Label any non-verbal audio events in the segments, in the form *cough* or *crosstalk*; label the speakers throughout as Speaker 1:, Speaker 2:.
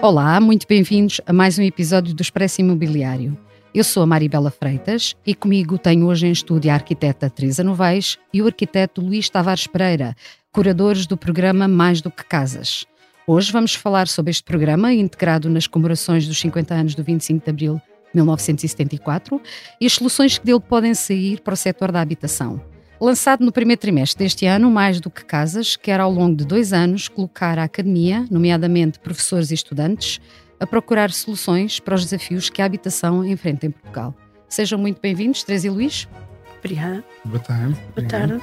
Speaker 1: Olá, muito bem-vindos a mais um episódio do Expresso Imobiliário. Eu sou a Maribela Freitas e comigo tenho hoje em estúdio a arquiteta Teresa Novaes e o arquiteto Luís Tavares Pereira, curadores do programa Mais do que Casas. Hoje vamos falar sobre este programa integrado nas comemorações dos 50 anos do 25 de Abril 1974 e as soluções que dele podem sair para o setor da habitação. Lançado no primeiro trimestre deste ano, mais do que casas, quer ao longo de dois anos colocar a academia, nomeadamente professores e estudantes, a procurar soluções para os desafios que a habitação enfrenta em Portugal. Sejam muito bem-vindos, Teresa e Luís.
Speaker 2: Obrigada.
Speaker 3: Boa tarde.
Speaker 2: Boa tarde.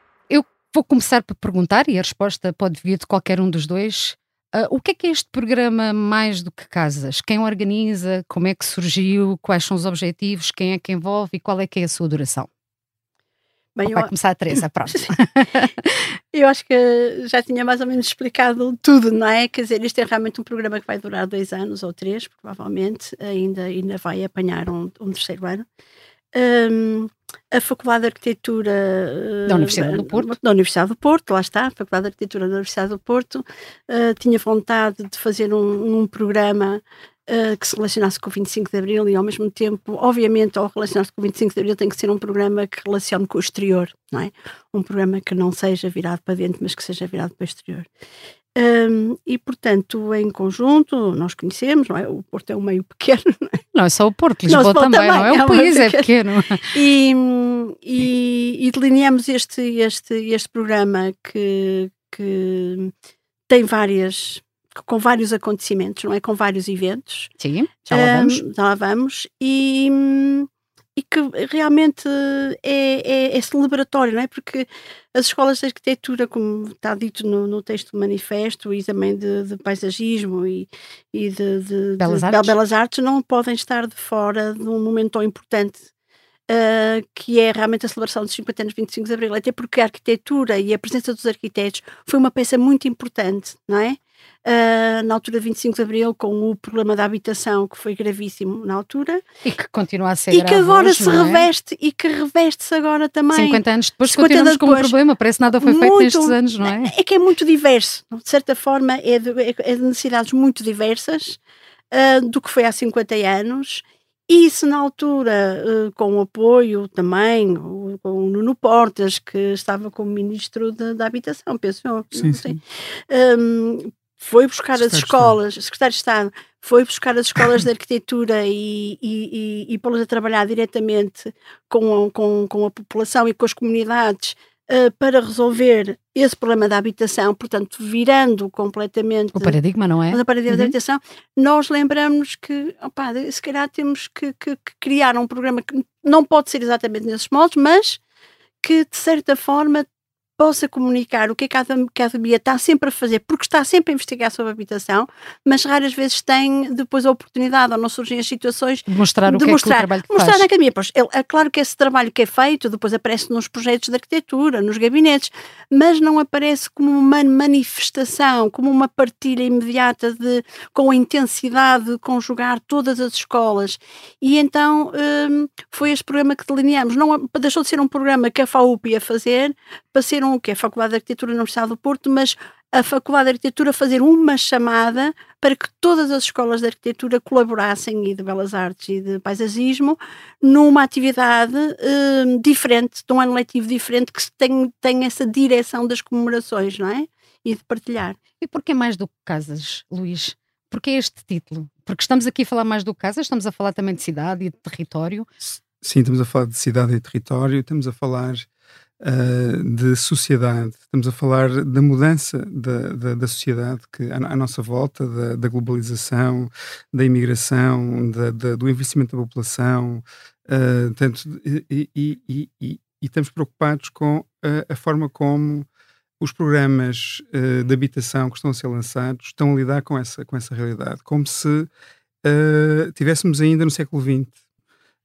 Speaker 1: vou começar por perguntar, e a resposta pode vir de qualquer um dos dois. Uh, o que é que é este programa Mais do que Casas? Quem organiza? Como é que surgiu? Quais são os objetivos? Quem é que envolve e qual é que é a sua duração? Bem, Vai eu... começar a Teresa, *laughs* pronto.
Speaker 2: eu acho que já tinha mais ou menos explicado tudo, não é? Quer dizer, isto é realmente um programa que vai durar dois anos ou três, provavelmente, ainda, ainda vai apanhar um, um terceiro ano. Um, a Faculdade de Arquitetura
Speaker 1: da Universidade do Porto.
Speaker 2: Da Universidade do Porto, lá está, a Faculdade de Arquitetura da Universidade do Porto, uh, tinha vontade de fazer um, um programa uh, que se relacionasse com o 25 de Abril e ao mesmo tempo, obviamente, ao relacionar-se com o 25 de Abril tem que ser um programa que relacione com o exterior, não é? Um programa que não seja virado para dentro, mas que seja virado para o exterior. Um, e, portanto, em conjunto, nós conhecemos, não é? O Porto é um meio pequeno, *laughs* não é?
Speaker 1: Não é só o Porto, Lisboa também, também, não é? é o país é pequeno. *laughs*
Speaker 2: E, e, e, delineamos este, este, este programa que, que tem várias com vários acontecimentos, não é? Com vários eventos.
Speaker 1: Sim, já lá vamos.
Speaker 2: Um, já lá vamos. E, e que realmente é, é, é, celebratório, não é? Porque as escolas de arquitetura, como está dito no, no texto do manifesto, e também de, de paisagismo e, e de, de,
Speaker 1: belas,
Speaker 2: de
Speaker 1: artes.
Speaker 2: belas artes, não podem estar de fora de um momento tão importante Uh, que é realmente a celebração dos 50 anos 25 de Abril, até porque a arquitetura e a presença dos arquitetos foi uma peça muito importante, não é? Uh, na altura de 25 de Abril, com o problema da habitação, que foi gravíssimo na altura.
Speaker 1: E que continua a ser
Speaker 2: E que agora hoje, se é? reveste, e que reveste-se agora também.
Speaker 1: 50 anos depois 50 continuamos depois, com o problema, parece que nada foi feito muito, nestes anos, não é?
Speaker 2: É que é muito diverso, de certa forma, é de, é de necessidades muito diversas uh, do que foi há 50 anos isso na altura, uh, com o apoio também, o, com o Nuno Portas, que estava como Ministro da Habitação, penso eu.
Speaker 3: Sim, sim.
Speaker 2: Um, foi buscar as escolas, Secretário de Estado, foi buscar as escolas de arquitetura e, e, e, e pô-las a trabalhar diretamente com, com, com a população e com as comunidades uh, para resolver esse problema da habitação, portanto, virando completamente
Speaker 1: o paradigma, não é?
Speaker 2: O paradigma uhum. da habitação, nós lembramos que, opa, se calhar temos que, que, que criar um programa que não pode ser exatamente nesses moldes, mas que de certa forma possa comunicar o que é que a academia está sempre a fazer, porque está sempre a investigar sobre a habitação, mas raras vezes tem depois a oportunidade, ou não surgem as situações
Speaker 1: de mostrar o
Speaker 2: de
Speaker 1: que
Speaker 2: mostrar,
Speaker 1: é que o trabalho que
Speaker 2: mostrar
Speaker 1: faz.
Speaker 2: na academia. Pois, é, claro que esse trabalho que é feito depois aparece nos projetos de arquitetura, nos gabinetes, mas não aparece como uma manifestação, como uma partilha imediata de, com a intensidade de conjugar todas as escolas. E então hum, foi este programa que delineamos. Não, deixou de ser um programa que a FAUP ia fazer para ser um que é a Faculdade de Arquitetura da Universidade do Porto, mas a Faculdade de Arquitetura fazer uma chamada para que todas as escolas de arquitetura colaborassem e de belas artes e de paisagismo numa atividade uh, diferente, de um ano letivo diferente que tem, tem essa direção das comemorações, não é? E de partilhar.
Speaker 1: E porquê mais do que casas, Luís? Porquê este título? Porque estamos aqui a falar mais do que casas, estamos a falar também de cidade e de território.
Speaker 3: Sim, estamos a falar de cidade e território, estamos a falar uh, de sociedade, estamos a falar da mudança da, da, da sociedade que à, à, nossa volta, da, da globalização, da imigração, do envelhecimento da população, uh, tanto, e, e, e, e, estamos preocupados com a, a forma como os programas uh, de habitação que estão a ser lançados estão a lidar com essa, com essa realidade, como se uh, tivéssemos ainda no século XX.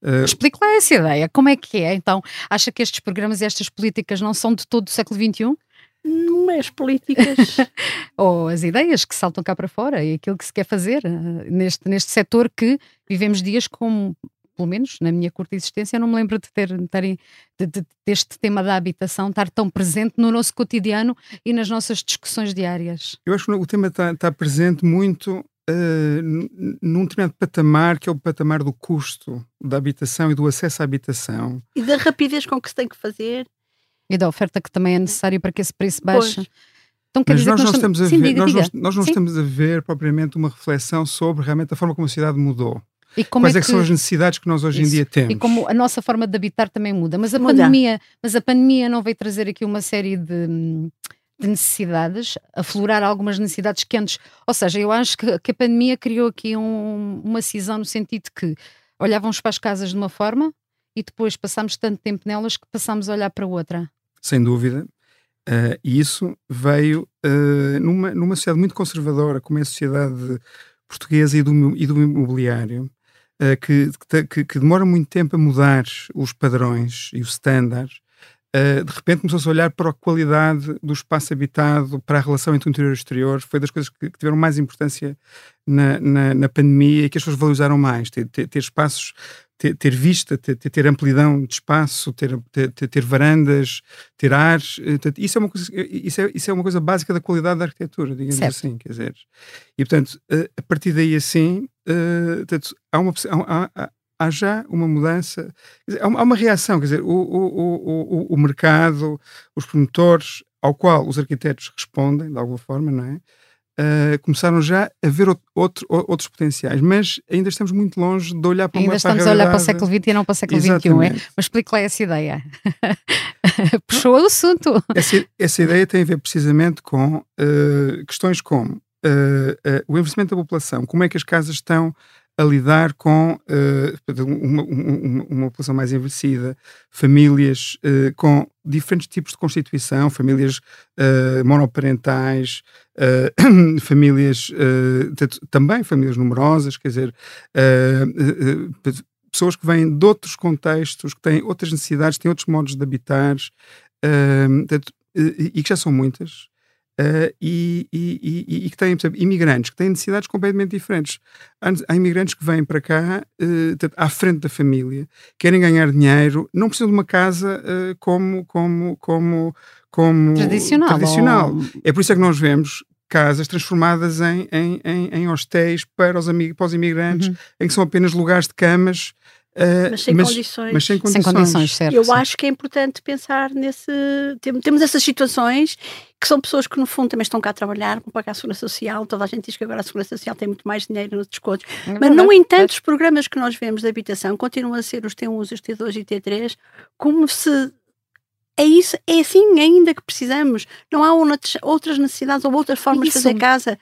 Speaker 1: Uh, Explique lá essa ideia. Como é que é? Então, acha que estes programas e estas políticas não são de todo do século XXI?
Speaker 2: Não é as políticas. *laughs*
Speaker 1: Ou as ideias que saltam cá para fora e aquilo que se quer fazer neste, neste setor que vivemos dias com pelo menos na minha curta existência, não me lembro de ter, ter de, de, deste tema da habitação estar tão presente no nosso cotidiano e nas nossas discussões diárias.
Speaker 3: Eu acho que o tema está, está presente muito uh, num determinado patamar, que é o patamar do custo da habitação e do acesso à habitação.
Speaker 2: E da rapidez com que se tem que fazer.
Speaker 1: E da oferta que também é necessária para que esse preço baixe. Pois.
Speaker 3: Então, Mas nós, nós, não estamos a Sim, ver, diga, nós, diga. nós não estamos a ver propriamente uma reflexão sobre realmente a forma como a cidade mudou. E Quais é, é que, são as necessidades que nós hoje isso. em dia temos?
Speaker 1: E como a nossa forma de habitar também muda. Mas a, muda. Pandemia, mas a pandemia não veio trazer aqui uma série de, de necessidades, aflorar algumas necessidades que antes. Ou seja, eu acho que, que a pandemia criou aqui um, uma cisão no sentido que olhávamos para as casas de uma forma e depois passámos tanto tempo nelas que passámos a olhar para outra.
Speaker 3: Sem dúvida. Uh, e isso veio uh, numa, numa sociedade muito conservadora, como é a sociedade portuguesa e do, e do imobiliário, uh, que, que, que, demora muito tempo a mudar os padrões e os standards, uh, de repente começou-se a olhar para a qualidade do espaço habitado, para a relação entre o interior e o exterior, foi das coisas que, que tiveram mais importância na, na, na, pandemia e que as pessoas valorizaram mais, ter, ter, ter espaços ter, ter, vista, ter, ter, amplidão de espaço, ter, ter, varandas, ter ar. Eh, isso é, uma coisa, isso, é, isso é uma coisa básica da qualidade da arquitetura, digamos certo. assim. Quer dizer. E, portanto, a partir daí assim, portanto, há, uma, há, há já uma mudança, dizer, há, uma, há, uma, reação, quer dizer, o, o, o, o, mercado, os promotores, ao qual os arquitetos respondem, de alguma forma, não é? Uh, começaram já a ver outro, outros potenciais, mas ainda estamos muito longe de olhar para
Speaker 1: ainda
Speaker 3: uma
Speaker 1: estamos a, olhar para o século XX e não para o século XXI, é? Mas explique lá essa ideia. *laughs* Puxou o assunto.
Speaker 3: Essa, essa, ideia tem a ver precisamente com uh, questões como uh, o envelhecimento da população, como é que as casas estão a lidar com uh, uma, uma, uma, população mais envelhecida, famílias uh, com diferentes tipos de constituição, famílias uh, monoparentais, *clears throat* famílias também famílias numerosas, quer dizer, pessoas que vêm de outros contextos, que têm outras necessidades, têm outros modos de habitar, e que já são muitas. Uh, e, e, e, e, que têm, exemplo, imigrantes que têm necessidades completamente diferentes. Há, há imigrantes que vêm para cá uh, à frente da família, querem ganhar dinheiro, não precisam de uma casa uh, como, como, como, como
Speaker 1: tradicional.
Speaker 3: tradicional. Ou... É por isso é que nós vemos casas transformadas em, em, em, em hostéis para os, para os imigrantes, uhum. em que são apenas lugares de camas
Speaker 2: Uh, mas, sem mas, condições.
Speaker 3: mas sem condições. Sem condições
Speaker 1: certo,
Speaker 2: Eu
Speaker 1: sim.
Speaker 2: acho que é importante pensar nesse. Temos essas situações que são pessoas que, no fundo, também estão cá a trabalhar, vão pagar a Segurança Social. Toda a gente diz que agora a Segurança Social tem muito mais dinheiro nos descontos. É mas, no entanto, os programas que nós vemos de habitação continuam a ser os T1, os T2 e T3, como se é isso, é assim ainda que precisamos. Não há outras necessidades ou outras formas isso. de fazer casa.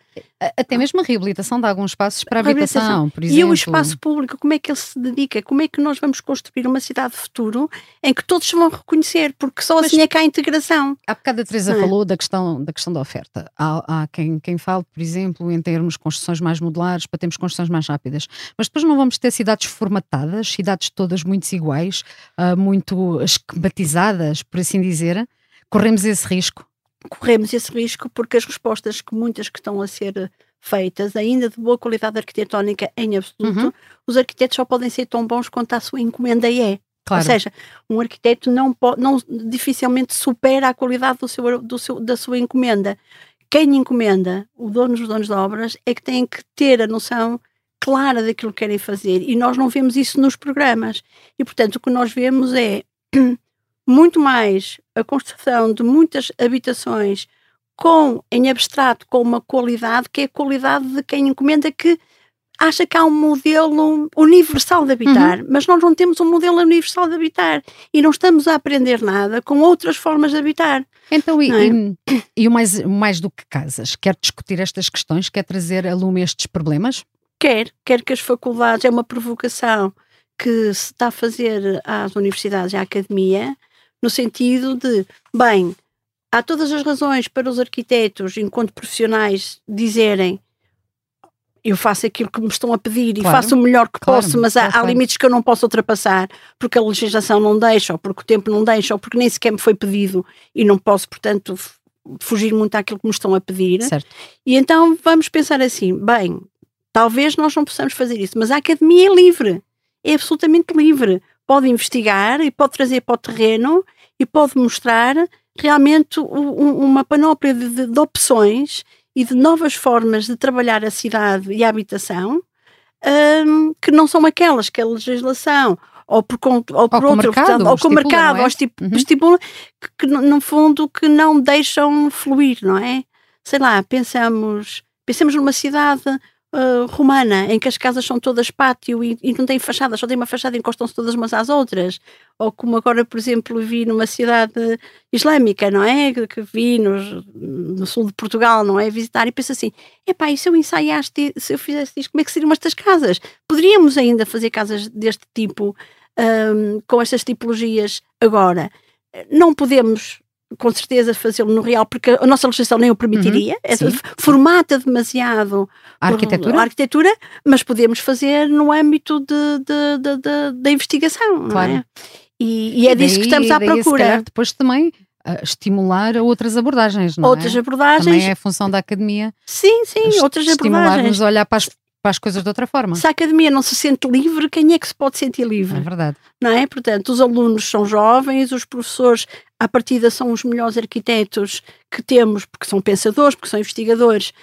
Speaker 1: Até mesmo a reabilitação de alguns espaços para a habitação, por exemplo.
Speaker 2: E o espaço público, como é que ele se dedica? Como é que nós vamos construir uma cidade de futuro em que todos vão reconhecer? Porque só Mas, assim é que há integração.
Speaker 1: Há bocado a Teresa é? falou da questão, da questão da oferta. Há, há quem, quem fale, por exemplo, em termos construções mais modulares, para termos construções mais rápidas. Mas depois não vamos ter cidades formatadas, cidades todas muito iguais, uh, muito esquematizadas, por assim dizer, corremos esse risco?
Speaker 2: Corremos esse risco porque as respostas que muitas que estão a ser feitas, ainda de boa qualidade arquitetónica em absoluto, uhum. os arquitetos só podem ser tão bons quanto a sua encomenda é. Claro. Ou seja, um arquiteto não, pode, não dificilmente supera a qualidade do seu, do seu, da sua encomenda. Quem encomenda, o dono, os donos de obras, é que têm que ter a noção clara daquilo que querem fazer e nós não vemos isso nos programas. E portanto, o que nós vemos é muito mais a construção de muitas habitações com, em abstrato, com uma qualidade que é a qualidade de quem encomenda que acha que há um modelo universal de habitar, uhum. mas nós não temos um modelo universal de habitar e não estamos a aprender nada com outras formas de habitar.
Speaker 1: Então, e, é? e, e, o mais, mais do que casas? Quer discutir estas questões? Quer trazer a lume estes problemas?
Speaker 2: Quer, quer que as faculdades, é uma provocação que se está a fazer às universidades e à academia, no sentido de, bem, há todas as razões para os arquitetos, enquanto profissionais, dizerem eu faço aquilo que me estão a pedir claro, e faço o melhor que claro, posso, mas há, claro. há, limites que eu não posso ultrapassar porque a legislação não deixa, ou porque o tempo não deixa, ou porque nem sequer me foi pedido e não posso, portanto, fugir muito àquilo que me estão a pedir.
Speaker 1: Certo.
Speaker 2: E então vamos pensar assim: bem, talvez nós não possamos fazer isso, mas a academia é livre, é absolutamente livre. Pode investigar e pode trazer para o terreno e pode mostrar realmente uma panóplia de, de, opções e de novas formas de trabalhar a cidade e a habitação um, que não são aquelas que a legislação ou por, ou por
Speaker 1: ou
Speaker 2: outro,
Speaker 1: mercado,
Speaker 2: ou com o mercado, é? ou estip, uhum. estipula, que, que, no fundo que não deixam fluir, não é? Sei lá, pensamos, pensemos numa cidade uh, romana, em que as casas são todas pátio e, e não têm fachadas, só tem uma fachada e encostam-se todas umas às outras. Ou como agora, por exemplo, vi numa cidade islâmica, não é? Que, vi nos, no sul de Portugal, não é? Visitar e penso assim: epá, e se eu ensaiasse, se eu fizesse isto, como é que seriam estas casas? Poderíamos ainda fazer casas deste tipo, um, com estas tipologias agora. Não podemos com certeza fazê-lo no real, porque a nossa legislação nem o permitiria, uhum, formata demasiado
Speaker 1: a arquitetura?
Speaker 2: a arquitetura, mas podemos fazer no âmbito da investigação, claro. não é? E, e é e daí, disso que estamos à daí, procura.
Speaker 1: Calhar, depois também uh, estimular outras abordagens, não
Speaker 2: outras
Speaker 1: é?
Speaker 2: abordagens.
Speaker 1: Também é a função da academia.
Speaker 2: Sim, sim, outras abordagens.
Speaker 1: Estimular-nos a olhar para as para as coisas de outra forma.
Speaker 2: Se a academia não se sente livre, quem é que se pode sentir livre?
Speaker 1: É verdade.
Speaker 2: Não é? Portanto, os alunos são jovens, os professores, à partida, são os melhores arquitetos que temos, porque são pensadores, porque são investigadores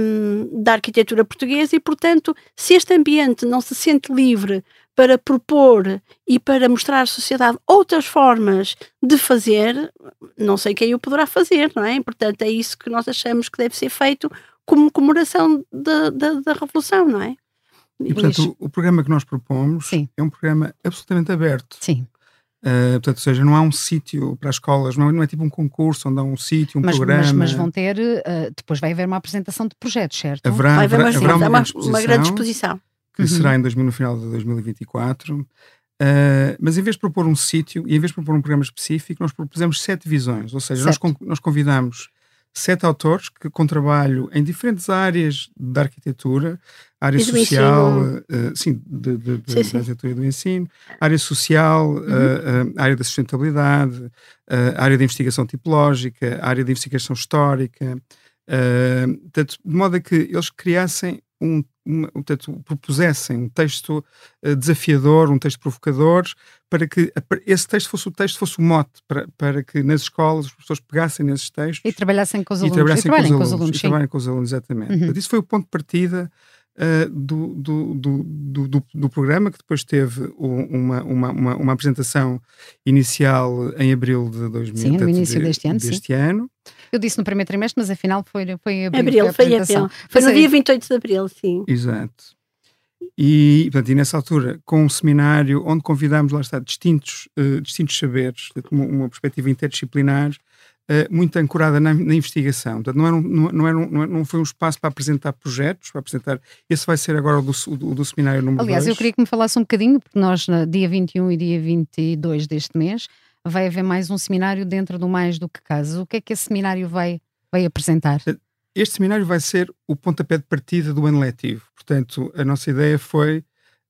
Speaker 2: um, da arquitetura portuguesa, e, portanto, se este ambiente não se sente livre para propor e para mostrar à sociedade outras formas de fazer, não sei quem o poderá fazer, não é? Portanto, é isso que nós achamos que deve ser feito como comemoração da, da, da Revolução, não é?
Speaker 3: E, portanto, o, o, programa que nós propomos
Speaker 1: Sim.
Speaker 3: é um programa absolutamente aberto.
Speaker 1: Sim.
Speaker 3: Uh, portanto, ou seja, não há um sítio para as escolas, não é, não é, tipo um concurso onde há um sítio, um
Speaker 1: mas,
Speaker 3: programa.
Speaker 1: Mas, mas, vão ter, uh, depois vai haver uma apresentação de projetos, certo?
Speaker 3: Haverá,
Speaker 2: vai haver uma,
Speaker 3: haverá
Speaker 2: uma, uma, uma, grande exposição.
Speaker 3: Que uhum. será em 2000, no final de 2024. Uh, mas em vez de propor um sítio e em vez de propor um programa específico, nós propusemos sete visões, ou seja, nós, nós convidamos sete autores que com trabalho em diferentes áreas da arquitetura, área e social, uh, sim, de, de, de, sim, sim. da arquitetura do ensino, área social, uhum. uh, uh, área da sustentabilidade, área da investigação tipológica, área de investigação histórica, portanto, de modo a que eles criassem um, uma, portanto, propusessem um texto uh, desafiador, um texto provocador, para que esse texto fosse o texto, fosse o mote, para, para que nas escolas os professores pegassem nesses textos
Speaker 1: e trabalhassem com os alunos.
Speaker 3: E trabalhassem e com, os alunos, com os alunos. E trabalhem com os alunos, exatamente. Uhum. Portanto, isso foi o ponto de partida Uh, do, do, do, do, do, programa, que depois teve uma, uma, uma, uma, apresentação inicial em abril de 2000,
Speaker 1: sim, no início de, deste, ano,
Speaker 3: deste ano.
Speaker 1: Eu disse no primeiro trimestre, mas afinal foi, foi em abril.
Speaker 2: abril foi, abril. Foi no dia 28 de abril, sim.
Speaker 3: Exato. E, portanto, e nessa altura, com um seminário onde convidámos, lá está, distintos, uh, distintos saberes, uma, uma perspectiva interdisciplinar, uh, muito ancorada na, na, investigação. Portanto, não, era um, não, não, era um, não, foi um espaço para apresentar projetos, para apresentar. Esse vai ser agora o do, o, do seminário número
Speaker 1: Aliás,
Speaker 3: dois.
Speaker 1: eu queria que me falasse um bocadinho, porque nós, no dia 21 e dia 22 deste mês, vai haver mais um seminário dentro do Mais do que Casos. O que é que esse seminário vai, vai apresentar?
Speaker 3: Este seminário vai ser o pontapé de partida do ano letivo. Portanto, a nossa ideia foi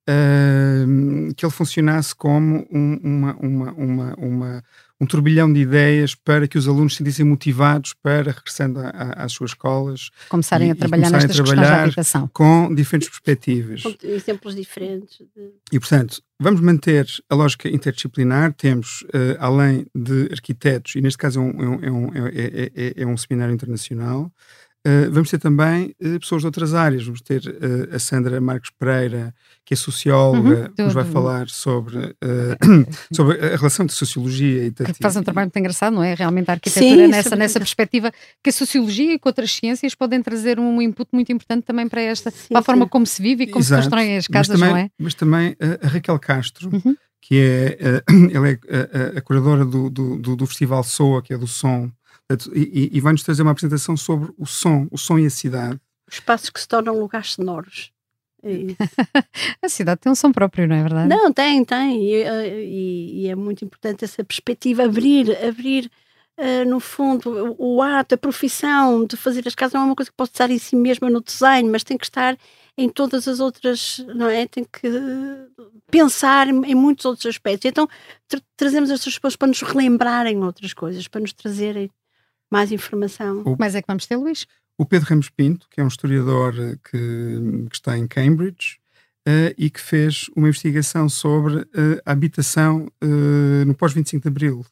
Speaker 3: uh, que ele funcionasse como um, uma, uma, uma, uma, um turbilhão de ideias para que os alunos se sentissem motivados para, regressando a, a, às suas escolas,
Speaker 1: começarem e, a trabalhar começarem nestas a trabalhar habitação.
Speaker 3: com diferentes perspectivas.
Speaker 2: Com exemplos diferentes. De...
Speaker 3: E, portanto, vamos manter a lógica interdisciplinar. Temos, uh, além de arquitetos, e neste caso é um, é um, é um, é, é, é um seminário internacional, Uh, vamos ter também uh, pessoas de outras áreas. Vamos ter uh, a Sandra Marques Pereira, que é socióloga,
Speaker 1: Uhum.
Speaker 3: que nos vai falar sobre, *coughs* sobre a relação de sociologia e
Speaker 1: que faz um trabalho muito engraçado, não é? Realmente a arquitetura
Speaker 2: Sim,
Speaker 1: nessa,
Speaker 2: sobre-
Speaker 1: nessa perspectiva que a sociologia e que outras ciências podem trazer um input muito importante também para esta,
Speaker 2: Sim,
Speaker 1: para a forma como se vive e como
Speaker 3: Exato.
Speaker 1: se constroem as casas,
Speaker 3: também,
Speaker 1: não é?
Speaker 3: Mas também uh, a Raquel Castro,
Speaker 1: Uhum.
Speaker 3: que é, uh, *coughs* ela é uh, a curadora do, do, do, do Festival SOA, que é do som, e, e- e vai-nos trazer uma apresentação sobre o som, o som e a cidade.
Speaker 2: Espaços que se tornam lugares sonoros. É isso. *laughs*
Speaker 1: A cidade tem um som próprio, não é verdade?
Speaker 2: Não, tem, tem. E, eh, e- e é muito importante essa perspectiva, abrir, abrir, eh, no fundo, o, o ato, a profissão de fazer as casas não é uma coisa que pode estar em si mesma no design, mas tem que estar em todas as outras, não é? Tem que eh, pensar em muitos outros aspectos. Então, tra- trazemos estas pessoas para nos relembrarem outras coisas, para nos trazerem mais informação.
Speaker 1: Mas é que vamos ter, Luís?
Speaker 3: O Pedro Ramos Pinto, que é um historiador eh, que, que está em Cambridge eh, e que fez uma investigação sobre eh, a habitação eh, no pós-25 de Abril.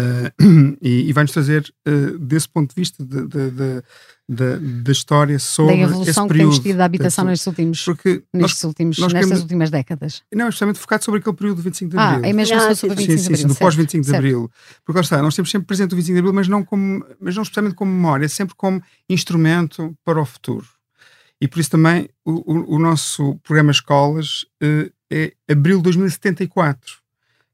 Speaker 3: Eh, *clears throat* e, e vai-nos trazer, eh, desse ponto de vista de- de- de- de- da história,
Speaker 1: Da
Speaker 3: sobre esse
Speaker 1: evolução que
Speaker 3: período.
Speaker 1: temos tido da habitação
Speaker 3: Portanto,
Speaker 1: nestes últimos,
Speaker 3: Porque nós,
Speaker 1: nestes últimos,
Speaker 3: nós
Speaker 1: nestas
Speaker 3: queremos-
Speaker 1: últimas décadas.
Speaker 3: não, é especialmente focado sobre aquele período do 25 de
Speaker 1: Ah,
Speaker 3: Abril.
Speaker 1: é mesmo
Speaker 2: Ah, sim,
Speaker 1: sobre
Speaker 2: sim,
Speaker 1: 25
Speaker 3: sim,
Speaker 1: de
Speaker 3: sim,
Speaker 1: Abril.
Speaker 3: do
Speaker 1: certo,
Speaker 3: pós-25 de. Abril. Porque lá está, nós temos sempre presente o 25 de Abril, mas não, como, mas não especialmente como memória, é sempre como instrumento para o futuro. E por isso também o, o- o nosso programa Escolas eh, é Abril de 2074,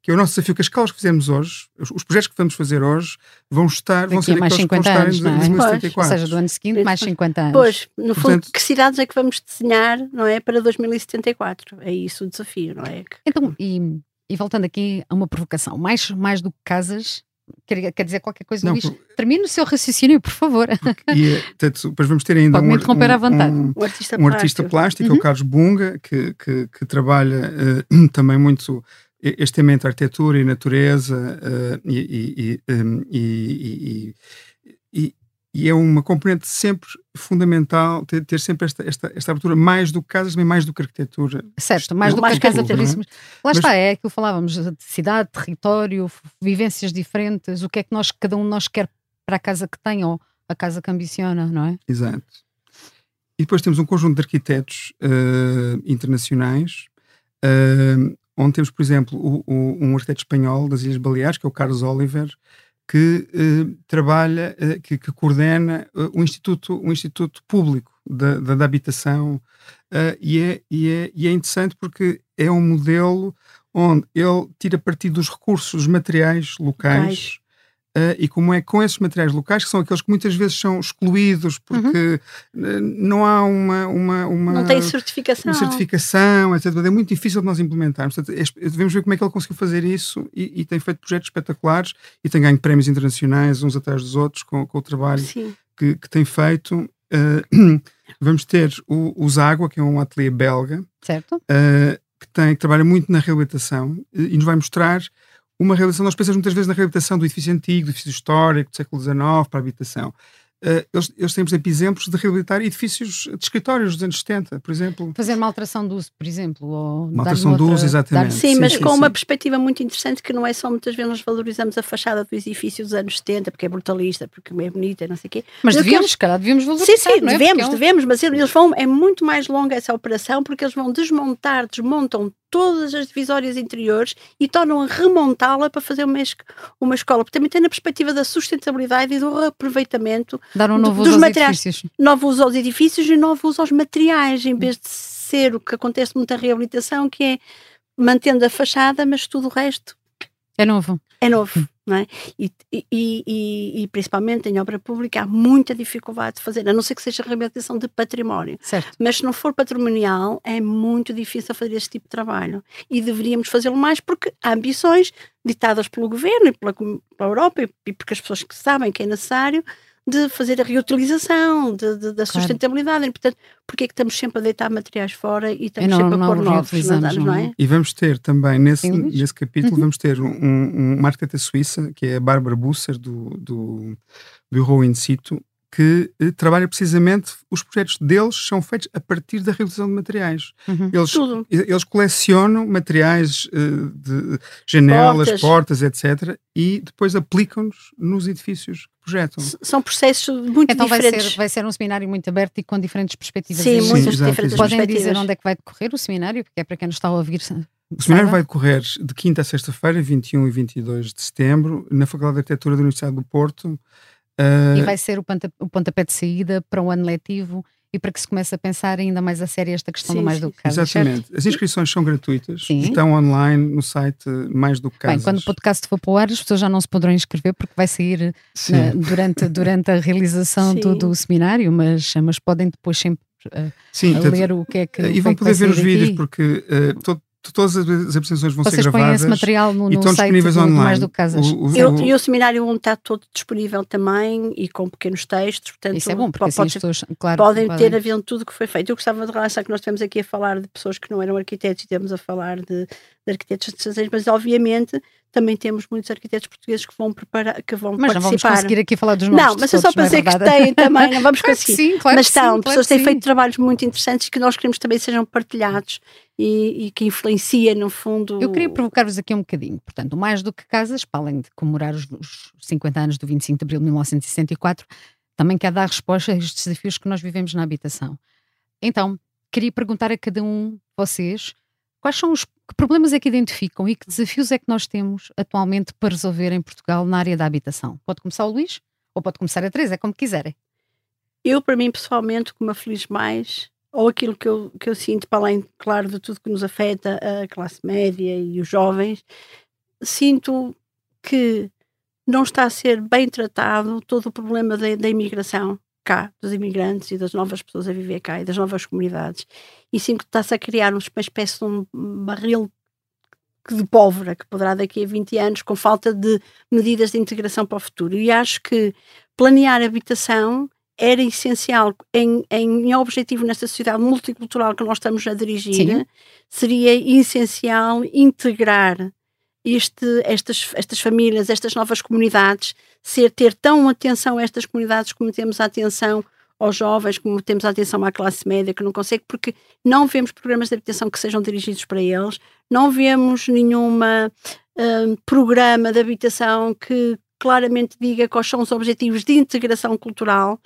Speaker 3: que é o nosso desafio que as escolas que fizemos hoje, os, os projetos que vamos fazer hoje, vão estar, vão
Speaker 1: Daqui
Speaker 3: ser
Speaker 1: a mais
Speaker 3: aqueles que vão
Speaker 1: 50
Speaker 3: estar
Speaker 1: anos,
Speaker 3: em
Speaker 1: não é?
Speaker 3: 2074.
Speaker 1: Ou seja, do ano seguinte, mais 50 anos.
Speaker 2: Pois, no fundo,
Speaker 3: Portanto-
Speaker 2: que cidades é que vamos desenhar, não é? Para 2074. É isso o desafio, não é?
Speaker 1: Então, e, e voltando aqui a uma provocação, mais, mais do que casas, quer, quer dizer qualquer coisa,
Speaker 3: Não,
Speaker 1: Luís?
Speaker 3: por-
Speaker 1: Termine o seu raciocínio, por favor.
Speaker 3: e, eh, portanto, depois vamos ter ainda um,
Speaker 1: me interromper à vontade.
Speaker 3: um-
Speaker 2: Um artista
Speaker 3: um artista
Speaker 2: plástico.
Speaker 3: é
Speaker 1: Uhum.
Speaker 3: o Carlos Bunga, que, que, que trabalha eh, *clears throat* também muito este tema entre arquitetura e natureza eh, e, e- e, e- é uma componente sempre fundamental ter, ter sempre esta, esta, esta abertura mais do que casas, também mais do que arquitetura.
Speaker 1: Certo, mais do que
Speaker 2: Mais
Speaker 1: a casa
Speaker 2: arquitetura,
Speaker 1: puríssima. Lá
Speaker 3: Mas-
Speaker 1: está, é aquilo que falávamos, de cidade, território, vivências diferentes, o que é que nós, cada um de nós quer para a casa que tem ou a casa que ambiciona, não é?
Speaker 3: Exato. E depois temos um conjunto de arquitetos eh, internacionais, eh, onde temos, por exemplo, o- o- um arquiteto espanhol das Ilhas Baleares, que é o Carlos Oliver, que eh, trabalha, eh, que, que coordena eh, um, instituto, um instituto público da, da, da habitação, eh, e, é, e, é, e é interessante porque é um modelo onde ele tira partido dos recursos, materiais locais,
Speaker 2: Locais.
Speaker 3: Eh, e como é com esses materiais locais, que são aqueles que muitas vezes são excluídos porque eh, não há uma, uma, uma,
Speaker 2: Não tem certificação.
Speaker 3: uma certificação, etc. É muito difícil de nós implementarmos. Portanto, devemos ver como é que ele conseguiu fazer isso e, e tem feito projetos espetaculares e tem ganho prémios internacionais uns atrás dos outros com, com o trabalho que, que tem feito. Eh, *clears throat* vamos ter o, o Zágua, que é um ateliê belga,
Speaker 1: Certo?
Speaker 3: eh, que, tem, que trabalha muito na reabilitação eh, e nos vai mostrar uma reabilitação. Nós pensamos muitas vezes na reabilitação do edifício antigo, do edifício histórico, do século XIX, para a habitação. Eh, eles, eles têm, por exemplo, exemplos de reabilitar edifícios de escritórios dos anos 70, por exemplo.
Speaker 1: Fazer uma alteração do uso, por exemplo. Ou
Speaker 3: Uma alteração
Speaker 1: outra-
Speaker 3: uso, exatamente.
Speaker 2: Sim,
Speaker 3: Sim,
Speaker 2: mas
Speaker 3: sim,
Speaker 2: com
Speaker 3: sim.
Speaker 2: uma perspectiva muito interessante que não é só muitas vezes nós valorizamos a fachada do edifício dos anos 70 porque é brutalista, porque é bonita, não sei o quê.
Speaker 1: Mas devíamos,
Speaker 2: eles-
Speaker 1: se calhar, devíamos valorizar,
Speaker 2: Sim, sim,
Speaker 1: não é?
Speaker 2: devemos,
Speaker 1: é um-
Speaker 2: devemos, mas eles vão, é muito mais longa essa operação porque eles vão desmontar, desmontam todas as divisórias interiores e tornam a remontá-la para fazer uma, es- uma escola. Porque também tem na perspectiva da sustentabilidade e do reaproveitamento,
Speaker 1: Dar um novo
Speaker 2: dos
Speaker 1: uso aos
Speaker 2: materiais.
Speaker 1: edifícios.
Speaker 2: novo uso aos edifícios e novo uso aos materiais, em vez de ser o que acontece muita reabilitação, que é mantendo a fachada, mas tudo o resto
Speaker 1: É novo.
Speaker 2: é novo, não é? E, e, e- e principalmente em obra pública há muita dificuldade de fazer, a não ser que seja reabilitação de património.
Speaker 1: Certo.
Speaker 2: Mas se não for patrimonial, é muito difícil fazer esse tipo de trabalho. E deveríamos fazê-lo mais porque há ambições ditadas pelo governo e pela, pela Europa e porque as pessoas que sabem que é necessário de fazer a reutilização, de- de- da sustentabilidade. E, portanto, porque é que estamos sempre a deitar materiais fora e estamos
Speaker 1: não-
Speaker 2: sempre a
Speaker 1: não
Speaker 2: pôr novos
Speaker 1: reutilizamos,
Speaker 2: áreas,
Speaker 1: não
Speaker 2: não
Speaker 1: é?
Speaker 2: é?
Speaker 3: E vamos ter também nesse, nesse capítulo,
Speaker 1: Uhum.
Speaker 3: vamos ter um, um, uma arquiteta suíça, que é a Bárbara Busser, do, do Bureau In Situ, que uh, trabalha precisamente, os projetos deles são feitos a partir da reutilização de materiais.
Speaker 2: Uhum.
Speaker 3: Eles,
Speaker 2: Tudo.
Speaker 3: eles colecionam materiais uh, de janelas, portas. portas. etc. e depois aplicam-nos nos edifícios que projetam. S
Speaker 2: são processos muito
Speaker 1: então
Speaker 2: diferentes.
Speaker 1: Vai ser, vai ser um seminário muito aberto e com diferentes perspectivas.
Speaker 2: Sim, muitas Sim, diferentes
Speaker 1: Podem dizer onde é que vai decorrer o seminário, porque é para quem nos está a ouvir
Speaker 3: o seminário vai decorrer de quinta a sexta-feira, 21 e 22 de setembro, na Faculdade de Arquitetura da Universidade do Porto.
Speaker 1: Uh... E vai ser o, pontapé, o pontapé de saída para o ano letivo e para que se comece a pensar ainda mais a sério esta questão sim, do mais sim. do que casa.
Speaker 3: Exatamente.
Speaker 1: Certo?
Speaker 3: As inscrições são gratuitas, sim. estão online no site mais do que casa.
Speaker 1: Bem, quando o podcast for para o ar, as pessoas já não se poderão inscrever porque vai sair na, durante, durante a realização do, do, seminário, mas, mas podem depois sempre uh, Sim, ler o que é que.
Speaker 3: E vão
Speaker 1: é
Speaker 3: poder ver os
Speaker 1: aqui.
Speaker 3: vídeos porque uh, todo, todas as apresentações vão
Speaker 1: Vocês
Speaker 3: ser gravadas.
Speaker 1: Vocês põem esse material no,
Speaker 3: e estão disponíveis
Speaker 1: do,
Speaker 3: online.
Speaker 1: mais do que casas.
Speaker 2: O, o, eu, e o seminário está todo disponível também e com pequenos textos. Portanto,
Speaker 1: Isso é bom, porque
Speaker 2: pode,
Speaker 1: assim pessoas, claro,
Speaker 2: podem, podem ter a ver tudo o que foi feito. Eu gostava de relaxar que nós estamos aqui a falar de pessoas que não eram arquitetos e temos a falar de, de arquitetos de mas obviamente também temos muitos arquitetos portugueses que vão preparar, que vão
Speaker 1: mas
Speaker 2: participar.
Speaker 1: Mas não vamos conseguir aqui falar dos nomes
Speaker 2: Não, mas é só para dizer que têm também, não vamos *laughs* conseguir.
Speaker 1: sim, claro
Speaker 2: mas estão,
Speaker 1: sim,
Speaker 2: pessoas
Speaker 1: claro
Speaker 2: têm feito trabalhos muito interessantes que nós queremos também sejam partilhados e, e que influencia no fundo.
Speaker 1: Eu queria provocar-vos aqui um bocadinho. Portanto, mais do que casas, para além de comemorar os, os 50 anos do 25 de abril de 1964, também quer dar resposta a estes desafios que nós vivemos na habitação. Então, queria perguntar a cada um de vocês quais são os que problemas é que identificam e que desafios é que nós temos atualmente para resolver em Portugal na área da habitação? Pode começar o Luís ou pode começar a Teresa, é como quiserem.
Speaker 2: Eu, para mim, pessoalmente, como feliz mais, ou aquilo que eu, que eu sinto, para além, claro, de tudo que nos afeta a classe média e os jovens, sinto que não está a ser bem tratado todo o problema da, da imigração cá, dos imigrantes e das novas pessoas a viver cá e das novas comunidades. E sim que está-se a criar uma espécie de um barril de pólvora que poderá daqui a 20 anos, com falta de medidas de integração para o futuro. E acho que planear habitação era essencial em, em, objetivo nesta sociedade multicultural que nós estamos a dirigir, Sim. seria essencial integrar este, estas, estas famílias, estas novas comunidades, ser, ter tão atenção a estas comunidades como temos atenção aos jovens, como temos atenção à classe média que não consegue, porque não vemos programas de habitação que sejam dirigidos para eles, não vemos nenhuma um, programa de habitação que claramente diga quais são os objetivos de integração cultural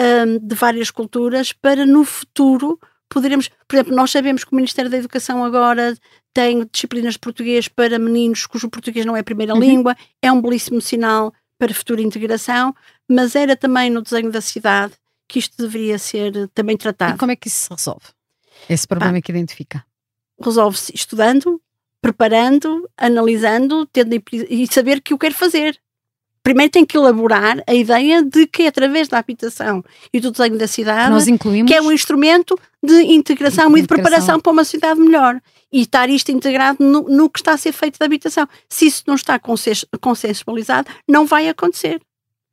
Speaker 2: um, de várias culturas para no futuro poderemos, por exemplo, nós sabemos que o Ministério da Educação agora tem disciplinas de português para meninos cujo português não é a primeira uhum. língua, é um belíssimo sinal para futura integração, mas era também no desenho da cidade que isto deveria ser também tratado.
Speaker 1: E como é que isso se resolve? Esse problema ah, que identifica?
Speaker 2: Resolve-se estudando, preparando, analisando, tendo e saber que o quer fazer primeiro tem que elaborar a ideia de que através da habitação e do desenho da cidade
Speaker 1: incluímos...
Speaker 2: que é um instrumento de integração, integração, e de preparação para uma cidade melhor e estar isto integrado no, no, que está a ser feito da habitação. Se isso não está consensualizado, não vai acontecer.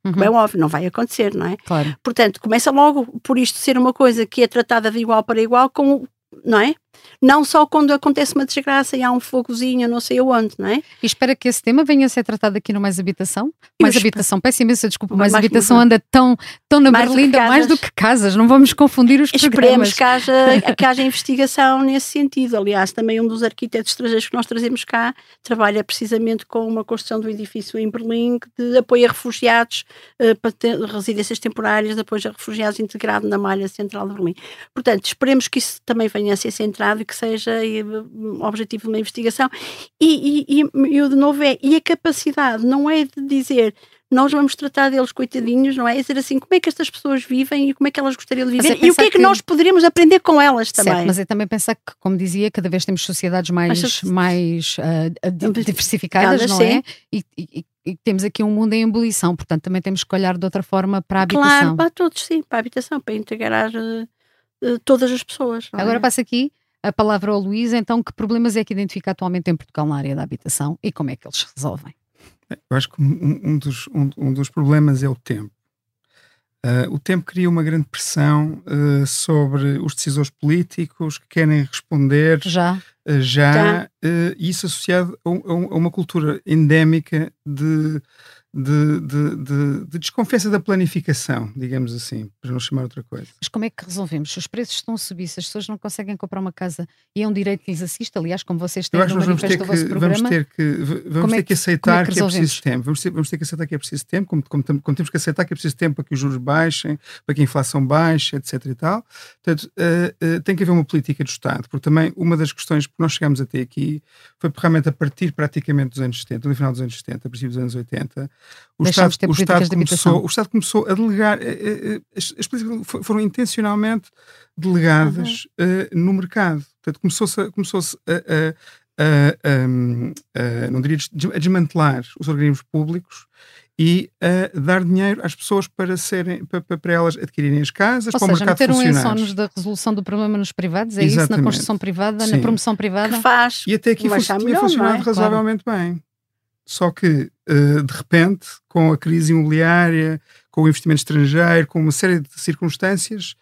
Speaker 2: Uhum. É óbvio, não vai acontecer, não é?
Speaker 1: Claro.
Speaker 2: Portanto, começa logo por isto ser uma coisa que é tratada de igual para igual com não é? Não só quando acontece uma desgraça e há um fogozinho, não sei aonde, não é?
Speaker 1: E espera que esse tema venha a ser tratado aqui no Mais Habitação. Mais Habitação, peço imensa desculpa, Mais,
Speaker 2: mais
Speaker 1: Habitação anda tão, tão na mais Berlinda, mais do que casas, não vamos confundir os
Speaker 2: Esperemos
Speaker 1: programas.
Speaker 2: que haja, *laughs* que haja investigação nesse sentido. Aliás, também um dos arquitetos estrangeiros que nós trazemos cá trabalha precisamente com uma construção do edifício em Berlim de apoio a refugiados, uh, para ter, residências temporárias de apoio a refugiados integrado na malha central de Berlim. Portanto, esperemos que isso também venha a ser centrado e que seja e, objetivo de uma investigação. E, e, e eu, de novo, é, e a capacidade não é de dizer nós vamos tratar deles coitadinhos, não é? É dizer assim, como é que estas pessoas vivem e como é que elas gostariam de viver é e o que é que, que, nós poderíamos aprender com elas também.
Speaker 1: Certo, mas é também pensar que, como dizia, cada vez temos sociedades mais, mais uh, diversificadas, não é? E, e, e, temos aqui um mundo em ebulição, portanto também temos que olhar de outra forma para a habitação.
Speaker 2: Claro, para todos, sim, para a habitação, para integrar uh, todas as pessoas.
Speaker 1: Agora
Speaker 2: é?
Speaker 1: passa aqui a palavra ao Luís, então que problemas é que identifica atualmente em Portugal na área da habitação e como é que eles se resolvem?
Speaker 3: Eu acho que um, um, dos, um, um, dos, problemas é o tempo. Uh, o tempo cria uma grande pressão uh, sobre os decisores políticos que querem responder
Speaker 1: já,
Speaker 3: uh, já, já. isso associado a, a, uma cultura endémica de de, de, de, de, desconfiança da planificação, digamos assim, para não chamar outra coisa.
Speaker 1: Mas como é que resolvemos? Se os preços estão a subir, se as pessoas não conseguem comprar uma casa e é um direito que lhes assiste, aliás, como vocês têm no manifesto do vosso programa...
Speaker 3: Vamos ter que, vamos é ter que aceitar é que, que, é preciso tempo. Vamos ter, vamos ter que aceitar que é preciso tempo, como, como, como, temos que aceitar que é preciso tempo para que os juros baixem, para que a inflação baixe, etc e tal. Portanto, uh, uh, tem que haver uma política do Estado, porque também uma das questões que nós chegamos até aqui foi realmente a partir praticamente dos anos 70, no final dos anos 70, a princípio dos anos 80, o Estado o Estado, começou, o Estado começou a delegar, eh, eh, eh, as, as políticas foram intencionalmente delegadas uhum. uh, no mercado. Portanto, começou-se começou a, a, a, a, não diria, a desmantelar os organismos públicos e a dar dinheiro às pessoas para serem para, para elas adquirirem as casas,
Speaker 1: Ou
Speaker 3: para
Speaker 1: seja,
Speaker 3: o mercado
Speaker 1: funcionar. um da resolução do problema nos privados, é Exatamente. isso na construção privada, Sim. na promoção privada?
Speaker 2: Que faz.
Speaker 3: E até aqui fun tinha funcionado é? razoavelmente claro. bem. Só que, uh, de repente, com a crise imobiliária, com o investimento estrangeiro, com uma série de circunstâncias,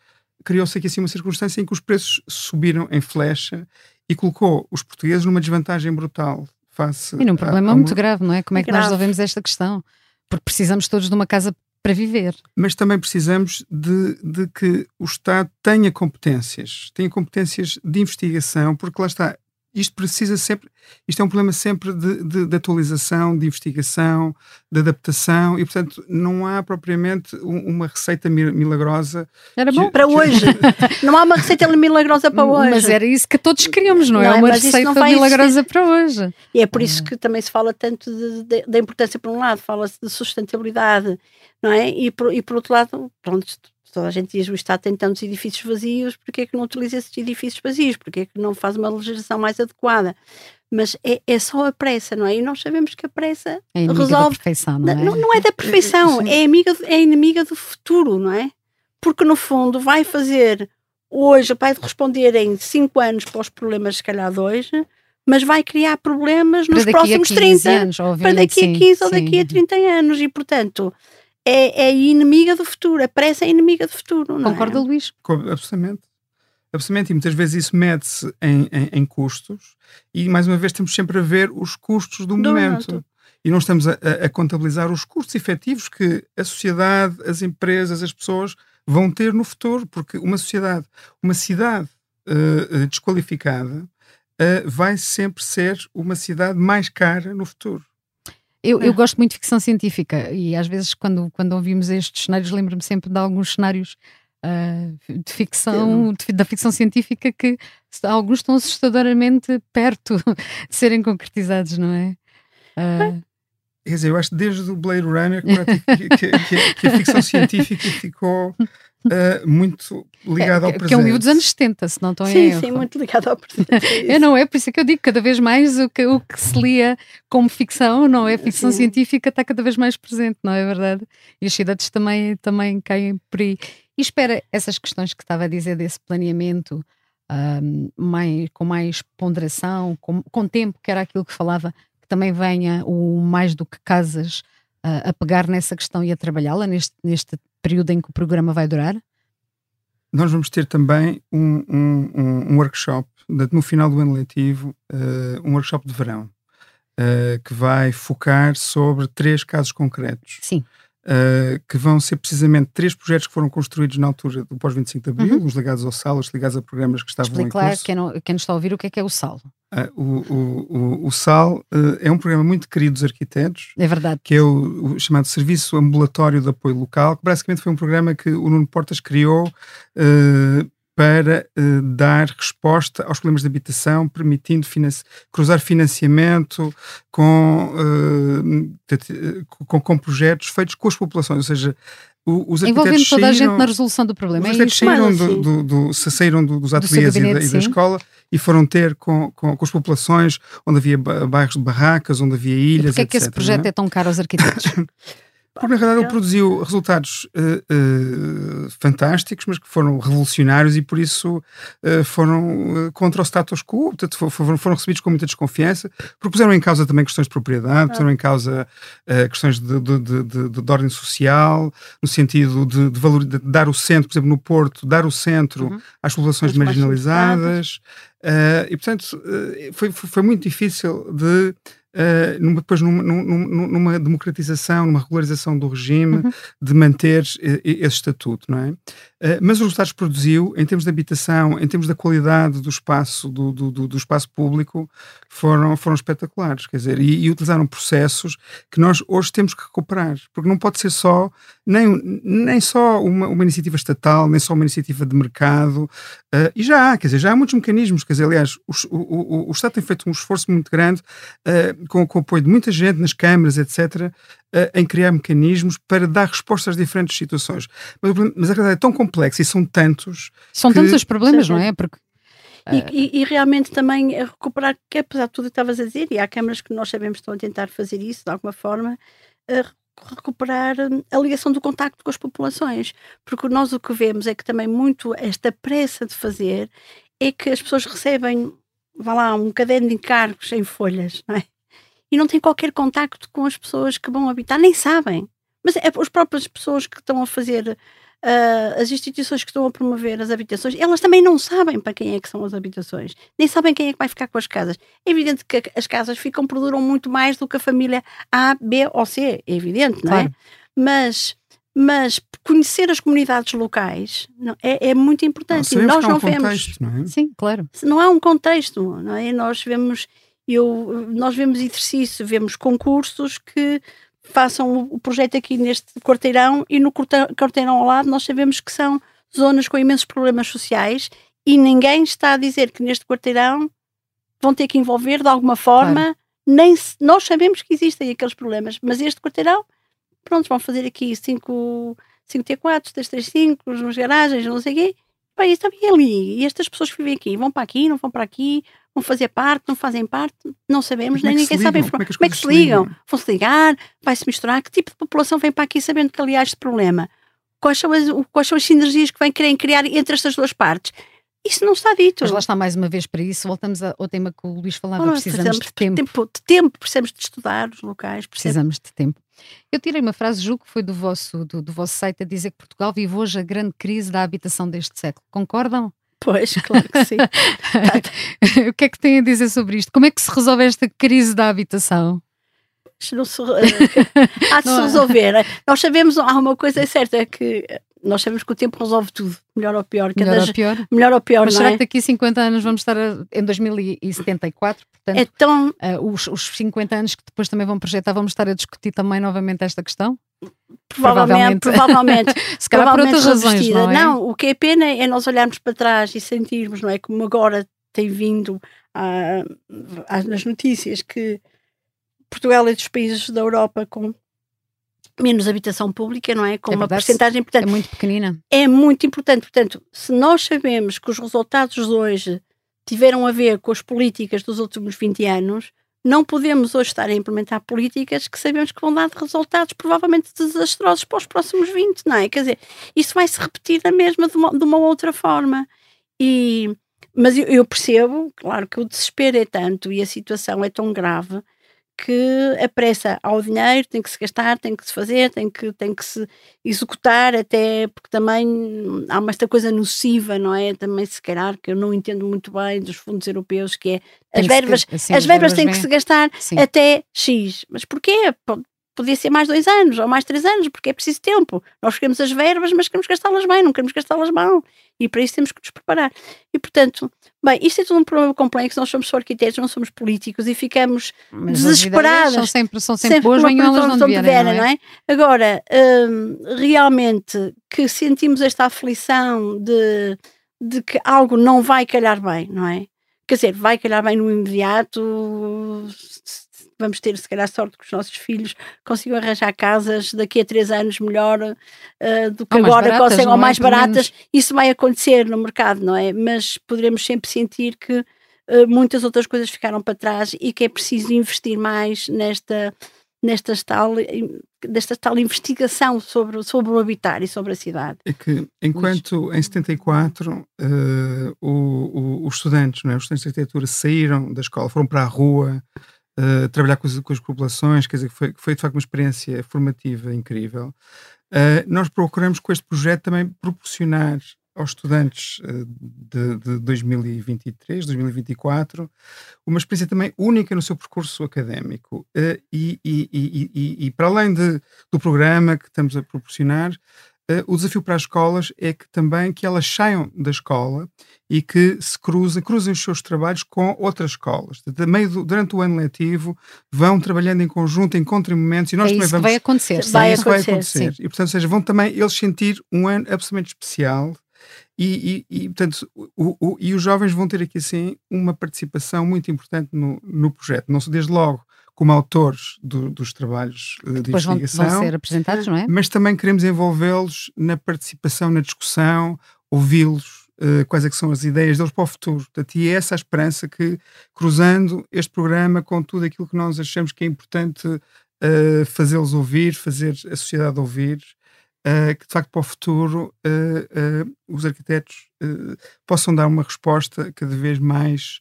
Speaker 3: criou-se aqui assim uma circunstância em que os preços subiram em flecha e colocou os portugueses numa desvantagem brutal face.
Speaker 1: E num problema a, a muito grave, não é? Como é, é que grave. nós resolvemos esta questão? Porque precisamos todos de uma casa para viver.
Speaker 3: Mas também precisamos de, de, que o Estado tenha competências, tenha competências de investigação, porque lá está, isto precisa sempre, isto é um problema sempre de, de, de, atualização, de investigação, de adaptação e, portanto, não há propriamente uma receita milagrosa.
Speaker 2: Era bom que, para que... hoje. *laughs* não há uma receita milagrosa para hoje.
Speaker 1: Mas era isso que todos queríamos, não, é? não é? Uma receita milagrosa para hoje.
Speaker 2: E é por isso que também se fala tanto da importância, por um lado, fala-se de sustentabilidade, não é? E por, e por outro lado, pronto, toda a gente diz o Estado tem tantos edifícios vazios, porque é que não utiliza esses edifícios vazios? Porque é que não faz uma legislação mais adequada? Mas é, é só a pressa, não é? E nós sabemos que a pressa
Speaker 1: é
Speaker 2: resolve.
Speaker 1: Da perfeição, não, é?
Speaker 2: Não, não é da perfeição, é, amiga, é inimiga do futuro, não é? Porque no fundo vai fazer hoje, vai responder em 5 anos para os problemas, se calhar de hoje, mas vai criar problemas nos próximos 30
Speaker 1: anos,
Speaker 2: para daqui a 15 sim, ou daqui sim. a 30 anos. E portanto, é, é inimiga do futuro. A pressa é inimiga do futuro. Não?
Speaker 1: Concorda,
Speaker 2: é?
Speaker 1: Luís?
Speaker 3: Absolutamente. Absolutamente, e muitas vezes isso mede-se em, em, em, custos, e mais uma vez temos sempre a ver os custos do, do momento. momento. E não estamos a, a, contabilizar os custos efetivos que a sociedade, as empresas, as pessoas vão ter no futuro, porque uma sociedade, uma cidade uh, desqualificada uh, vai sempre ser uma cidade mais cara no futuro.
Speaker 1: Eu, eu, é. gosto muito de ficção científica e às vezes quando, quando ouvimos estes cenários lembro-me sempre de alguns cenários uh, de ficção, de, da ficção científica que alguns estão assustadoramente perto *laughs* de serem concretizados, não é? Uh,
Speaker 3: Quer dizer, eu acho que desde o Blade Runner que, que, que, que a ficção *laughs* científica ficou uh, *laughs* muito ligado é, ao presente.
Speaker 1: Que é um livro dos anos 70, se não estou
Speaker 2: sim, em Sim, sim, muito ligado ao presente.
Speaker 1: É, *laughs* não é? Por isso é que eu digo, cada vez mais o que, o que se lia como ficção, não é? Ficção sim. científica está cada vez mais presente, não é verdade? E as cidades também, também caem por aí. E espera essas questões que estava a dizer desse planeamento um, mais, com mais ponderação, com, com tempo, que era aquilo que falava, que também venha o mais do que casas uh, a pegar nessa questão e a trabalhá-la neste, neste período em que o programa vai durar?
Speaker 3: Nós vamos ter também um, um, um workshop no final do ano letivo, uh, um workshop de verão, uh, que vai focar sobre três casos concretos.
Speaker 1: Sim.
Speaker 3: Uh, que vão ser precisamente três projetos que foram construídos na altura do pós-25 de Abril, uhum. uns ligados ao SAL, os ligados a programas que estavam
Speaker 1: Explique
Speaker 3: em curso.
Speaker 1: Quem, não, quem nos está a ouvir o que é que é o SAL.
Speaker 3: Uh, o, o, o, SAL uh, é um programa muito querido dos arquitetos.
Speaker 1: É verdade.
Speaker 3: Que é o, o, chamado Serviço Ambulatório de Apoio Local, que basicamente foi um programa que o Nuno Portas criou uh, para dar resposta aos problemas de habitação, permitindo financi cruzar financiamento com, com, com projetos feitos com as populações, ou seja, os
Speaker 1: Envolvendo toda a gente na resolução do problema.
Speaker 3: Os arquitetos é saíram, do, do, do, saíram dos ateliês e, da, e da escola e foram ter com, com, com, as populações onde havia bairros de barracas, onde havia ilhas.
Speaker 1: Porquê é que esse projeto é? é tão caro aos arquitetos? *laughs*
Speaker 3: Porque na realidade ele produziu resultados uh, uh, fantásticos, mas que foram revolucionários e por isso uh, foram contra o status quo, portanto foram, foram, recebidos com muita desconfiança, porque puseram em causa também questões de propriedade, puseram em causa questões de, de, de, de, ordem social, no sentido de, valor, de, dar o centro, por exemplo, no Porto, dar o centro uhum. às populações marginalizadas. e portanto foi, foi muito difícil de uh, numa, depois numa, numa, numa, democratização, numa regularização do regime, uhum. de manter uh, esse estatuto, não é? Uh, mas os resultados produziu, em termos de habitação, em termos da qualidade do espaço, do, do, do, espaço público, foram, foram espetaculares, quer dizer, e, e, utilizaram processos que nós hoje temos que recuperar, porque não pode ser só, nem, nem só uma, uma iniciativa estatal, nem só uma iniciativa de mercado, e já há, quer dizer, já há muitos mecanismos, quer dizer, aliás, o, o, o Estado tem feito um esforço muito grande com, com o apoio de muita gente nas câmaras, etc., uh, em criar mecanismos para dar respostas às diferentes situações. Mas, mas a realidade é tão complexa e são tantos.
Speaker 1: São que... tantos os problemas, não é? Porque
Speaker 2: e, eh, e, e, realmente também recuperar, que apesar de tudo que estavas a dizer, e há câmaras que nós sabemos que estão a tentar fazer isso de alguma forma, recuperar hum, a ligação do contacto com as populações. Porque nós o que vemos é que também muito esta pressa de fazer é que as pessoas recebem, vá lá, um caderno de encargos em folhas, não é? e não têm qualquer contacto com as pessoas que vão habitar, nem sabem. Mas é, as próprias pessoas que estão a fazer, uh, as instituições que estão a promover as habitações, elas também não sabem para quem é que são as habitações, nem sabem quem é que vai ficar com as casas. É evidente que as casas ficam por duram muito mais do que a família A, B ou C, é evidente, não é? Claro. Mas mas conhecer as comunidades locais não, é, é, muito importante.
Speaker 3: Não,
Speaker 2: nós
Speaker 3: não
Speaker 2: um
Speaker 3: vemos. Contexto, não é?
Speaker 1: Sim, claro.
Speaker 2: Não há um contexto, não é? Nós vemos eu, nós vemos exercício, vemos concursos que façam o projeto aqui neste quarteirão e no quarteirão ao lado nós sabemos que são zonas com imensos problemas sociais e ninguém está a dizer que neste quarteirão vão ter que envolver de alguma forma, claro. nem se, nós sabemos que existem aqueles problemas, mas este quarteirão, pronto, vão fazer aqui 5 T4, 335, umas garagens, não sei o quê, Bem, também é ali. E estas pessoas que vivem aqui vão para aqui, não vão para aqui, vão fazer parte, não fazem parte, não sabemos, nem é ninguém sabe
Speaker 3: como é que,
Speaker 2: como é que se ligam. ligam? Vão-se ligar, vai-se misturar. Que tipo de população vem para aqui sabendo que ali há este problema? Quais são as, quais são as sinergias que vem querer criar entre estas duas partes? Isso não está dito.
Speaker 1: Mas lá está mais uma vez para isso, voltamos ao tema que o Luís falava, oh, precisamos, precisamos de tempo.
Speaker 2: tempo. De tempo, precisamos de estudar os locais.
Speaker 1: Precisamos de tempo. Eu tirei uma frase, julgo que foi do vosso, do, do vosso site, a dizer que Portugal vive hoje a grande crise da habitação deste século. Concordam?
Speaker 2: Pois, claro que sim. *laughs*
Speaker 1: o que é que tem a dizer sobre isto? Como é que se resolve esta crise da habitação?
Speaker 2: Não se, há de se *laughs* é? resolver. Nós sabemos, há uma coisa certa, é que nós sabemos que o tempo resolve tudo, melhor ou pior.
Speaker 1: Melhor das, ou pior?
Speaker 2: Melhor ou pior,
Speaker 1: Mas
Speaker 2: será
Speaker 1: é? que daqui a 50 anos vamos estar a, em 2074? Portanto,
Speaker 2: é tão...
Speaker 1: Uh, os, os 50 anos que depois também vão projetar, vamos estar a discutir também novamente esta questão?
Speaker 2: Provavelmente, provavelmente. *laughs*
Speaker 1: Se calhar por outras razões, não é?
Speaker 2: Não, o que é pena é nós olharmos para trás e sentirmos, não é? Como agora tem vindo ah, nas notícias que Portugal é dos países da Europa com menos habitação pública, não é? Com é uma porcentagem, portanto,
Speaker 1: é muito pequenina.
Speaker 2: É muito importante, portanto, se nós sabemos que os resultados de hoje tiveram a ver com as políticas dos últimos 20 anos, não podemos hoje estar a implementar políticas que sabemos que vão dar resultados provavelmente desastrosos para os próximos 20, não é? Quer dizer, isso vai se repetir da mesma de uma, de uma outra forma. E, mas eu, eu percebo, claro, que o desespero é tanto e a situação é tão grave que a pressa ao dinheiro tem que se gastar, tem que se fazer, tem que, tem que se executar, até porque também há uma esta coisa nociva, não é? Também se calhar que eu não entendo muito bem dos fundos europeus, que é as verbas, assim, as verbas têm que se gastar Sim. até X. Mas porquê? Podia ser mais dois anos ou mais três anos, porque é preciso tempo. Nós queremos as verbas, mas queremos gastá-las bem, não queremos gastá-las mal. E para isso temos que nos preparar. E portanto, bem, isto é tudo um problema complexo. Nós somos só arquitetos, não somos políticos e ficamos mas desesperados.
Speaker 1: São sempre, são sempre, sempre boas, venham elas não vierem, não, é? não é?
Speaker 2: Agora, hum, realmente que sentimos esta aflição de, de que algo não vai calhar bem, não é? Quer dizer, vai calhar bem no imediato, vamos ter, se calhar, sorte que os nossos filhos consigam arranjar casas daqui a três anos melhor uh, do que ou agora baratas, conseguem, ou é? mais é? baratas. Isso vai acontecer no mercado, não é? Mas poderemos sempre sentir que uh, muitas outras coisas ficaram para trás e que é preciso investir mais nesta nesta tal, desta tal investigação sobre, sobre o habitar e sobre a cidade.
Speaker 3: É que, enquanto em 74 uh, o, o, os estudantes, não é? os estudantes de arquitetura saíram da escola, foram para a rua, uh, trabalhar com as, com as, populações, quer dizer, que foi, foi de facto uma experiência formativa incrível. Uh, nós procuramos com este projeto também proporcionar aos estudantes uh, de, de 2023, 2024, uma experiência também única no seu percurso académico. E, e, e, e, para além de, do programa que estamos a proporcionar, o desafio para as escolas é que também que elas saiam da escola e que se cruzem, cruzem os seus trabalhos com outras escolas. De meio durante o ano letivo vão trabalhando em conjunto, encontrem momentos e nós
Speaker 1: é
Speaker 3: também
Speaker 1: isso
Speaker 3: vamos.
Speaker 1: vai acontecer.
Speaker 2: Vai
Speaker 3: isso
Speaker 2: acontecer,
Speaker 3: vai acontecer. E portanto, seja, vão também eles sentir um ano absolutamente especial. E, e, e portanto, o, o, e os jovens vão ter aqui assim uma participação muito importante no, no projeto, não desde logo como autores do, dos trabalhos uh, de
Speaker 1: Depois
Speaker 3: investigação.
Speaker 1: Vão, vão ser apresentados, não é?
Speaker 3: Mas também queremos envolvê-los na participação, na discussão, ouvi-los, uh, quais é que são as ideias deles para o futuro. Portanto, e é essa a esperança que, cruzando este programa com tudo aquilo que nós achamos que é importante uh, fazê-los ouvir, fazer a sociedade ouvir, uh, que de facto para o futuro os arquitetos possam dar uma resposta cada vez mais,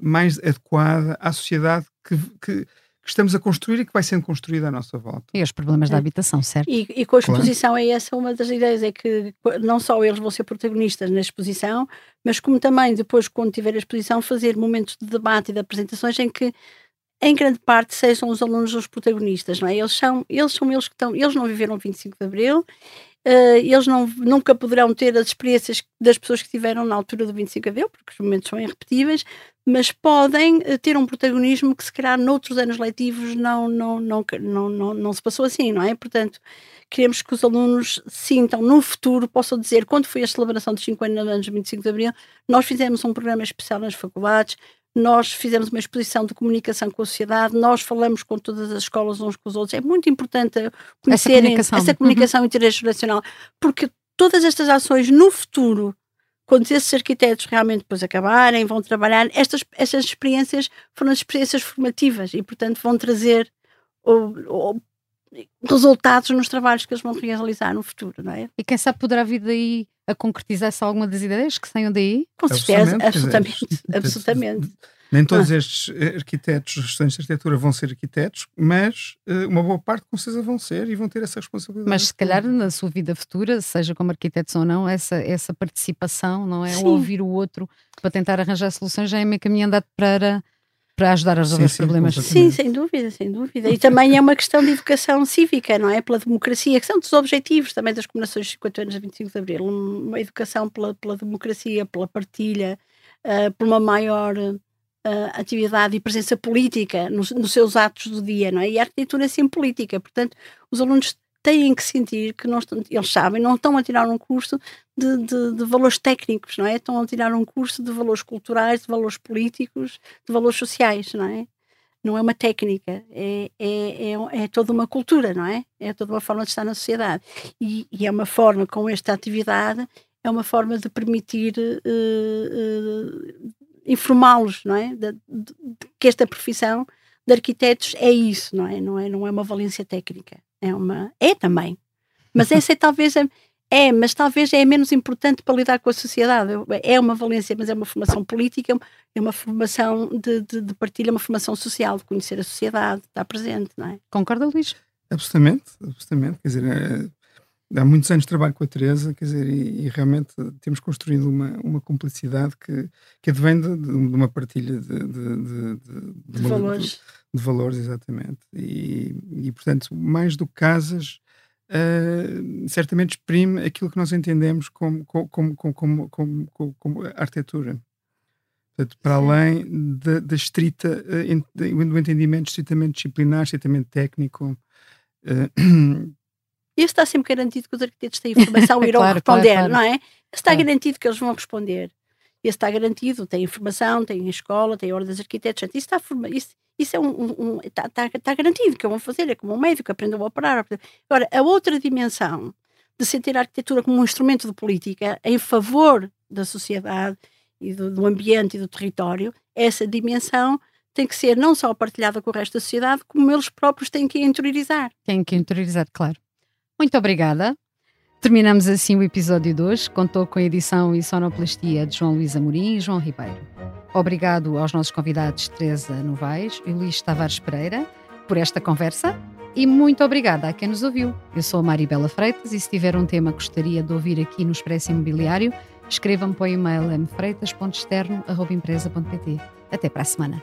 Speaker 3: mais adequada à sociedade que, que que estamos a construir e que vai sendo construída à nossa volta.
Speaker 1: E os problemas
Speaker 2: É.
Speaker 1: da habitação, certo?
Speaker 2: E, e com a exposição é essa uma das ideias, é que não só eles vão ser protagonistas na exposição, mas como também depois, quando tiver a exposição, fazer momentos de debate e de apresentações em que em grande parte sejam os alunos os protagonistas, não é? Eles são eles, são eles que estão, eles não viveram o 25 de Abril, Uh, eles não, nunca poderão ter as experiências das pessoas que tiveram na altura do 25 de Abril, porque os momentos são irrepetíveis, mas podem uh, ter um protagonismo que se calhar noutros anos letivos não, não, não, não, não, não se passou assim, não é? Portanto, queremos que os alunos sintam no futuro, possam dizer, quando foi a celebração dos 50 anos do 25 de Abril, nós fizemos um programa especial nas faculdades, nós fizemos uma exposição de comunicação com a sociedade, nós falamos com todas as escolas uns com os outros. É muito importante conhecerem essa comunicação, essa comunicação uhum. intergeracional, porque todas estas ações no futuro, quando esses arquitetos realmente depois acabarem, vão trabalhar, estas, estas experiências foram experiências formativas e, portanto, vão trazer ou, ou, resultados nos trabalhos que eles vão realizar no futuro, não é?
Speaker 1: E quem sabe poderá vir daí a concretizar-se alguma das ideias que saiam daí?
Speaker 2: Com certeza, absolutamente, *laughs* absolutamente.
Speaker 3: Nem todos ah. estes arquitetos, estudantes de arquitetura vão ser arquitetos, mas uh, uma boa parte com certeza vão ser e vão ter essa responsabilidade.
Speaker 1: Mas se calhar na sua vida futura, seja como arquitetos ou não, essa, essa participação, não é? Sim. ouvir o outro para tentar arranjar soluções já é meio caminho andado para para ajudar a resolver
Speaker 3: sim,
Speaker 1: os problemas.
Speaker 2: Sim, sem dúvida, sem dúvida. E também é uma questão de educação cívica, não é? Pela democracia, que são dos objetivos também das comemorações de 50 anos de 25 de Abril. Uma educação pela, pela democracia, pela partilha, uh, por uma maior uh, atividade e presença política nos, nos, seus atos do dia, não é? E a arquitetura é sempre política, portanto, os alunos têm que sentir que não estão, eles sabem, não estão a tirar um curso de, de, de, valores técnicos, não é? Estão a tirar um curso de valores culturais, de valores políticos, de valores sociais, não é? Não é uma técnica, é, é, é, é toda uma cultura, não é? É toda uma forma de estar na sociedade. E, e é uma forma, com esta atividade, é uma forma de permitir uh, uh, informá-los, não é? De, de, que esta profissão de arquitetos é isso, não é? Não é, não é uma valência técnica é uma é também. Mas essa é talvez a, é mas talvez é menos importante para lidar com a sociedade. É uma valência mas é uma formação política é uma formação de, de, de partilha uma formação social de conhecer a sociedade estar presente não é?
Speaker 1: Concorda Luís?
Speaker 3: Absolutamente absolutamente. Quer dizer é, há muitos anos trabalho com a Teresa quer dizer e, e realmente temos construído uma, uma cumplicidade que que advém de, de uma partilha de, de,
Speaker 2: de valores
Speaker 3: de valores, exatamente. E, e portanto, mais do que casas, uh, certamente exprime aquilo que nós entendemos como, como, como, como, como, como, como arquitetura. Portanto, para Sim. além da, da estrita, uh, do entendimento estritamente disciplinar, estritamente técnico. Uh, *clears throat*
Speaker 2: Isso está sempre garantido que os arquitetos têm informação *laughs* e irão claro, responder, claro, claro. não é? Está garantido que eles vão responder. Esse está garantido, tem informação, tem escola, tem ordem dos arquitetos, isso está, isso, isso é um, um, um está, está, está, garantido que vão fazer, é como um médico, aprendeu a operar. Agora, a outra dimensão de sentir a arquitetura como um instrumento de política em favor da sociedade e do, do ambiente e do território, essa dimensão tem que ser não só partilhada com o resto da sociedade, como eles próprios têm que interiorizar.
Speaker 1: Têm que interiorizar, claro. Muito obrigada. Terminamos assim o episódio 2. Contou com a edição e sonoplastia de João Luís Amorim e João Ribeiro. Obrigado aos nossos convidados Teresa Novaes e Luís Tavares Pereira por esta conversa. E muito obrigada a quem nos ouviu. Eu sou a Maribela Freitas e se tiver um tema que gostaria de ouvir aqui no Expresso Imobiliário, escreva-me para o e-mail mfreitas.externo.empresa.pt. Até para a semana.